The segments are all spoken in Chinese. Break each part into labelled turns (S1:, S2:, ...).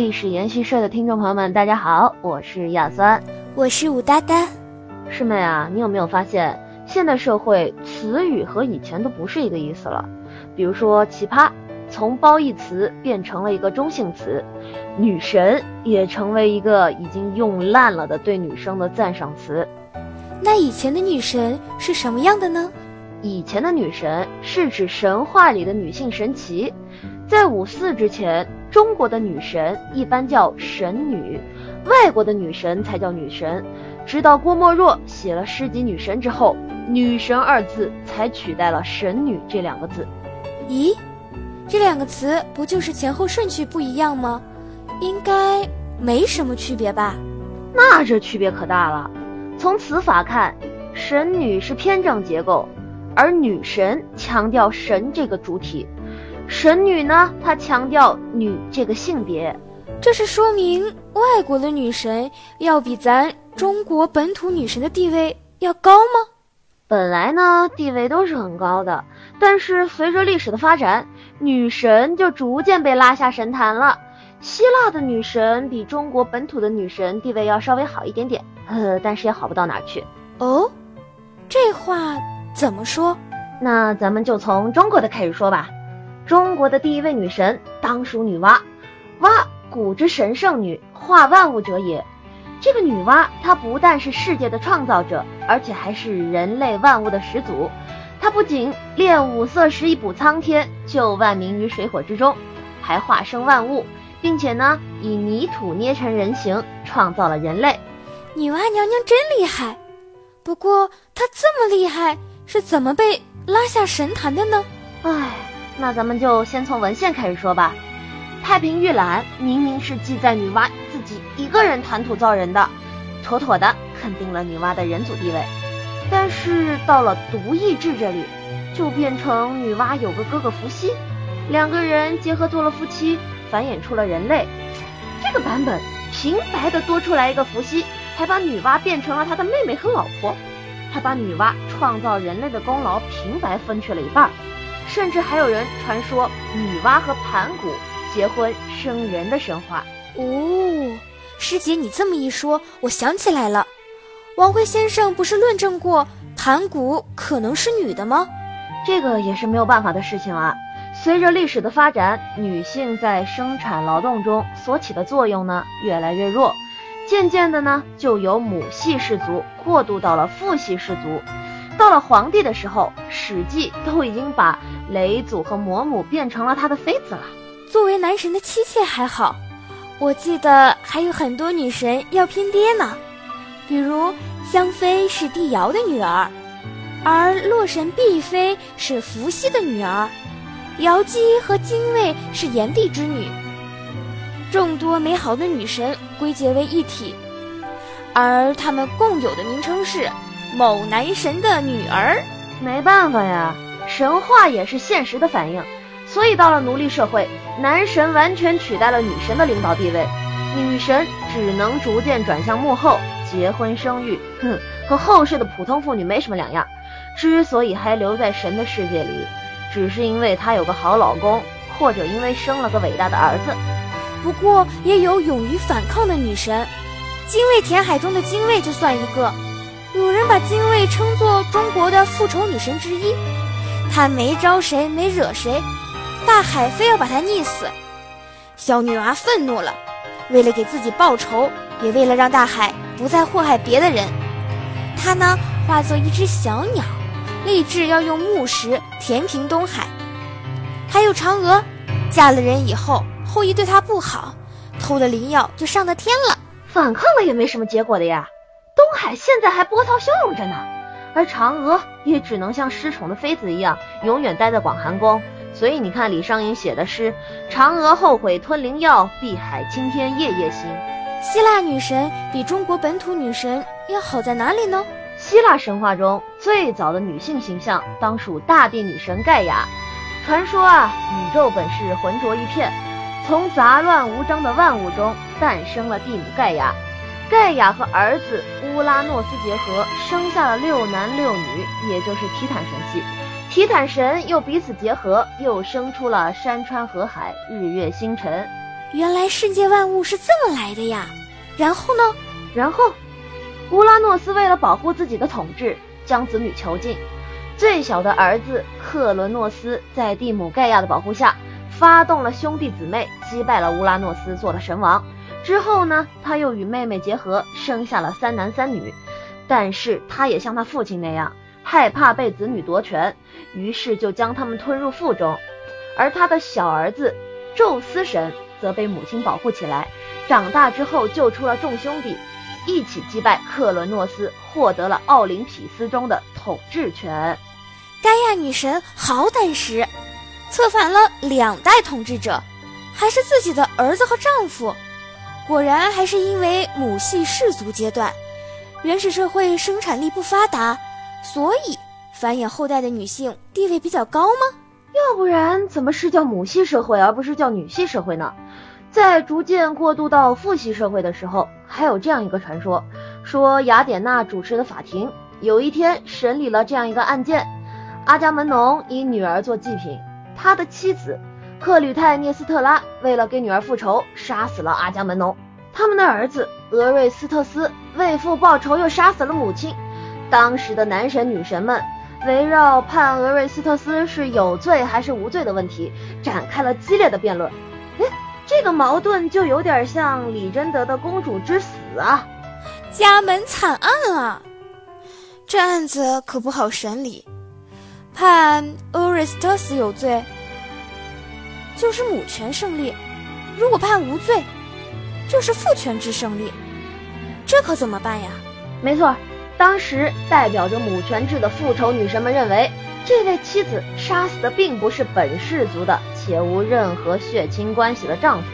S1: 历史研习社的听众朋友们，大家好，我是亚酸，
S2: 我是武哒哒。
S1: 师妹啊，你有没有发现，现代社会词语和以前都不是一个意思了？比如说奇葩，从褒义词变成了一个中性词；女神也成为一个已经用烂了的对女生的赞赏词。
S2: 那以前的女神是什么样的呢？
S1: 以前的女神是指神话里的女性神奇，在五四之前。中国的女神一般叫神女，外国的女神才叫女神。直到郭沫若写了诗集《女神》之后，“女神”二字才取代了“神女”这两个字。
S2: 咦，这两个词不就是前后顺序不一样吗？应该没什么区别吧？
S1: 那这区别可大了。从词法看，“神女”是篇章结构，而“女神”强调“神”这个主体。神女呢？她强调女这个性别，
S2: 这是说明外国的女神要比咱中国本土女神的地位要高吗？
S1: 本来呢，地位都是很高的，但是随着历史的发展，女神就逐渐被拉下神坛了。希腊的女神比中国本土的女神地位要稍微好一点点，呃，但是也好不到哪去。
S2: 哦，这话怎么说？
S1: 那咱们就从中国的开始说吧。中国的第一位女神当属女娲，娲古之神圣女，化万物者也。这个女娲，她不但是世界的创造者，而且还是人类万物的始祖。她不仅炼五色石以补苍天，救万民于水火之中，还化生万物，并且呢，以泥土捏成人形，创造了人类。
S2: 女娲娘娘真厉害。不过她这么厉害，是怎么被拉下神坛的呢？
S1: 唉。那咱们就先从文献开始说吧，《太平御览》明明是记载女娲自己一个人谈土造人的，妥妥的肯定了女娲的人祖地位。但是到了《独异志》这里，就变成女娲有个哥哥伏羲，两个人结合做了夫妻，繁衍出了人类。这个版本平白的多出来一个伏羲，还把女娲变成了他的妹妹和老婆，还把女娲创造人类的功劳平白分去了一半。甚至还有人传说女娲和盘古结婚生人的神话
S2: 哦，师姐，你这么一说，我想起来了，王辉先生不是论证过盘古可能是女的吗？
S1: 这个也是没有办法的事情啊。随着历史的发展，女性在生产劳动中所起的作用呢越来越弱，渐渐的呢就由母系氏族过渡到了父系氏族。到了皇帝的时候，《史记》都已经把雷祖和魔母变成了他的妃子了。
S2: 作为男神的妻妾还好，我记得还有很多女神要拼爹呢。比如香妃是帝尧的女儿，而洛神璧妃是伏羲的女儿，瑶姬和精卫是炎帝之女。众多美好的女神归结为一体，而她们共有的名称是。某男神的女儿，
S1: 没办法呀，神话也是现实的反应。所以到了奴隶社会，男神完全取代了女神的领导地位，女神只能逐渐转向幕后，结婚生育，哼，和后世的普通妇女没什么两样。之所以还留在神的世界里，只是因为她有个好老公，或者因为生了个伟大的儿子。
S2: 不过也有勇于反抗的女神，精卫填海中的精卫就算一个。有人把精卫称作中国的复仇女神之一，她没招谁，没惹谁，大海非要把她溺死。小女娃愤怒了，为了给自己报仇，也为了让大海不再祸害别的人，她呢化作一只小鸟，立志要用木石填平东海。还有嫦娥，嫁了人以后，后羿对她不好，偷了灵药就上了天了，
S1: 反抗了也没什么结果的呀。现在还波涛汹涌着呢，而嫦娥也只能像失宠的妃子一样，永远待在广寒宫。所以你看李商隐写的诗：“嫦娥后悔吞灵药，碧海青天夜夜心。”
S2: 希腊女神比中国本土女神要好在哪里呢？
S1: 希腊神话中最早的女性形象当属大地女神盖亚。传说啊，宇宙本是浑浊一片，从杂乱无章的万物中诞生了地母盖亚。盖亚和儿子乌拉诺斯结合，生下了六男六女，也就是提坦神系。提坦神又彼此结合，又生出了山川河海、日月星辰。
S2: 原来世界万物是这么来的呀！然后呢？
S1: 然后，乌拉诺斯为了保护自己的统治，将子女囚禁。最小的儿子克伦诺斯在蒂姆盖亚的保护下，发动了兄弟姊妹，击败了乌拉诺斯，做了神王。之后呢，他又与妹妹结合，生下了三男三女。但是他也像他父亲那样，害怕被子女夺权，于是就将他们吞入腹中。而他的小儿子宙斯神则被母亲保护起来，长大之后救出了众兄弟。一起击败克伦诺斯，获得了奥林匹斯中的统治权。
S2: 盖亚女神好胆识，策反了两代统治者，还是自己的儿子和丈夫。果然还是因为母系氏族阶段，原始社会生产力不发达，所以繁衍后代的女性地位比较高吗？
S1: 要不然怎么是叫母系社会而不是叫女系社会呢？在逐渐过渡到父系社会的时候，还有这样一个传说：说雅典娜主持的法庭有一天审理了这样一个案件，阿伽门农以女儿做祭品，他的妻子克吕泰涅斯特拉为了给女儿复仇，杀死了阿伽门农；他们的儿子俄瑞斯特斯为父报仇，又杀死了母亲。当时的男神女神们围绕判俄瑞斯特斯是有罪还是无罪的问题，展开了激烈的辩论。哎这个矛盾就有点像李贞德的公主之死啊，
S2: 家门惨案啊！这案子可不好审理，判俄瑞斯特斯有罪，就是母权胜利；如果判无罪，就是父权制胜利。这可怎么办呀？
S1: 没错，当时代表着母权制的复仇女神们认为，这位妻子杀死的并不是本氏族的。且无任何血亲关系的丈夫，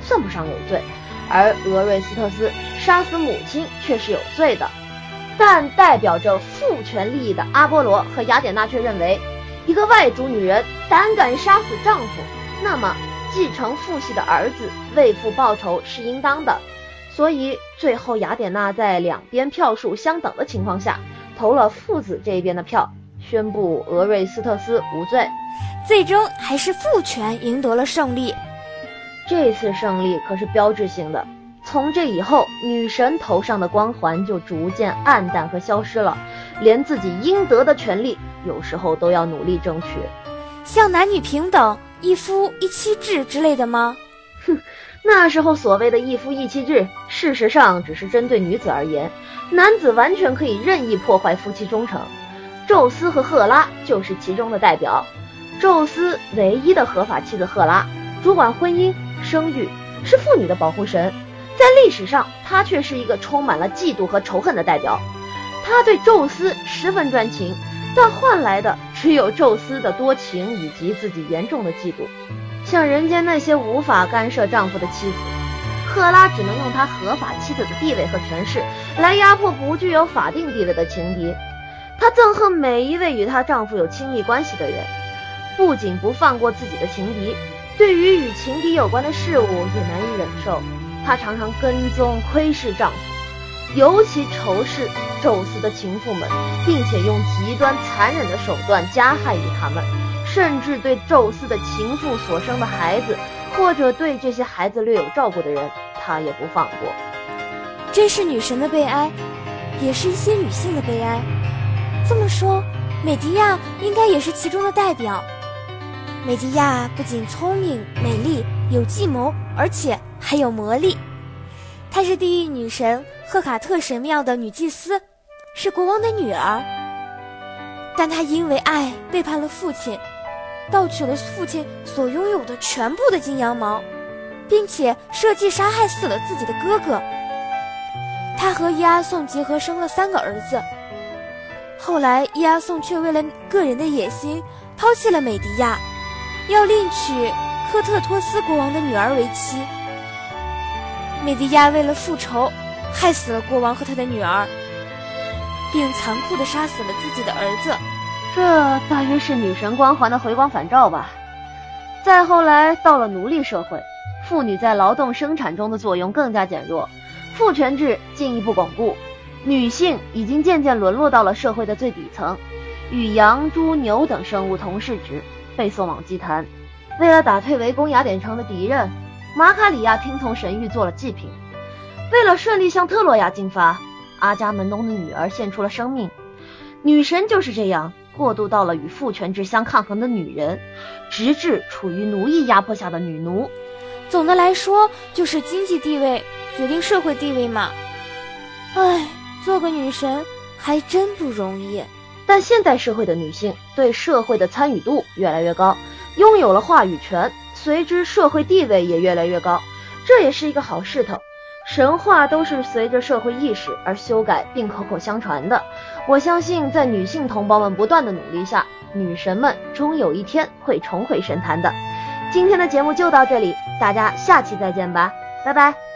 S1: 算不上有罪；而俄瑞斯特斯杀死母亲却是有罪的。但代表着父权利益的阿波罗和雅典娜却认为，一个外族女人胆敢杀死丈夫，那么继承父系的儿子为父报仇是应当的。所以最后雅典娜在两边票数相等的情况下，投了父子这一边的票，宣布俄瑞斯特斯无罪。
S2: 最终还是父权赢得了胜利，
S1: 这次胜利可是标志性的。从这以后，女神头上的光环就逐渐暗淡和消失了，连自己应得的权利，有时候都要努力争取。
S2: 像男女平等、一夫一妻制之类的吗？
S1: 哼，那时候所谓的一夫一妻制，事实上只是针对女子而言，男子完全可以任意破坏夫妻忠诚。宙斯和赫拉就是其中的代表。宙斯唯一的合法妻子赫拉，主管婚姻、生育，是妇女的保护神。在历史上，她却是一个充满了嫉妒和仇恨的代表。她对宙斯十分专情，但换来的只有宙斯的多情以及自己严重的嫉妒。像人间那些无法干涉丈夫的妻子，赫拉只能用她合法妻子的地位和权势来压迫不具有法定地位的情敌。她憎恨每一位与她丈夫有亲密关系的人。不仅不放过自己的情敌，对于与情敌有关的事物也难以忍受。她常常跟踪窥视丈夫，尤其仇视宙斯的情妇们，并且用极端残忍的手段加害于他们，甚至对宙斯的情妇所生的孩子，或者对这些孩子略有照顾的人，他也不放过。
S2: 这是女神的悲哀，也是一些女性的悲哀。这么说，美狄亚应该也是其中的代表。美狄亚不仅聪明、美丽、有计谋，而且还有魔力。她是地狱女神赫卡特神庙的女祭司，是国王的女儿。但她因为爱背叛了父亲，盗取了父亲所拥有的全部的金羊毛，并且设计杀害死了自己的哥哥。她和伊阿宋结合，生了三个儿子。后来，伊阿宋却为了个人的野心，抛弃了美迪亚。要另娶科特托斯国王的女儿为妻。美迪亚为了复仇，害死了国王和他的女儿，并残酷地杀死了自己的儿子。
S1: 这大约是女神光环的回光返照吧。再后来到了奴隶社会，妇女在劳动生产中的作用更加减弱，父权制进一步巩固，女性已经渐渐沦落到了社会的最底层，与羊、猪、牛等生物同视值。被送往祭坛，为了打退围攻雅典城的敌人，马卡里亚听从神谕做了祭品。为了顺利向特洛亚进发，阿伽门农的女儿献出了生命。女神就是这样过渡到了与父权制相抗衡的女人，直至处于奴役压迫下的女奴。
S2: 总的来说，就是经济地位决定社会地位嘛。唉，做个女神还真不容易。
S1: 但现代社会的女性对社会的参与度越来越高，拥有了话语权，随之社会地位也越来越高，这也是一个好势头。神话都是随着社会意识而修改并口口相传的。我相信，在女性同胞们不断的努力下，女神们终有一天会重回神坛的。今天的节目就到这里，大家下期再见吧，拜拜。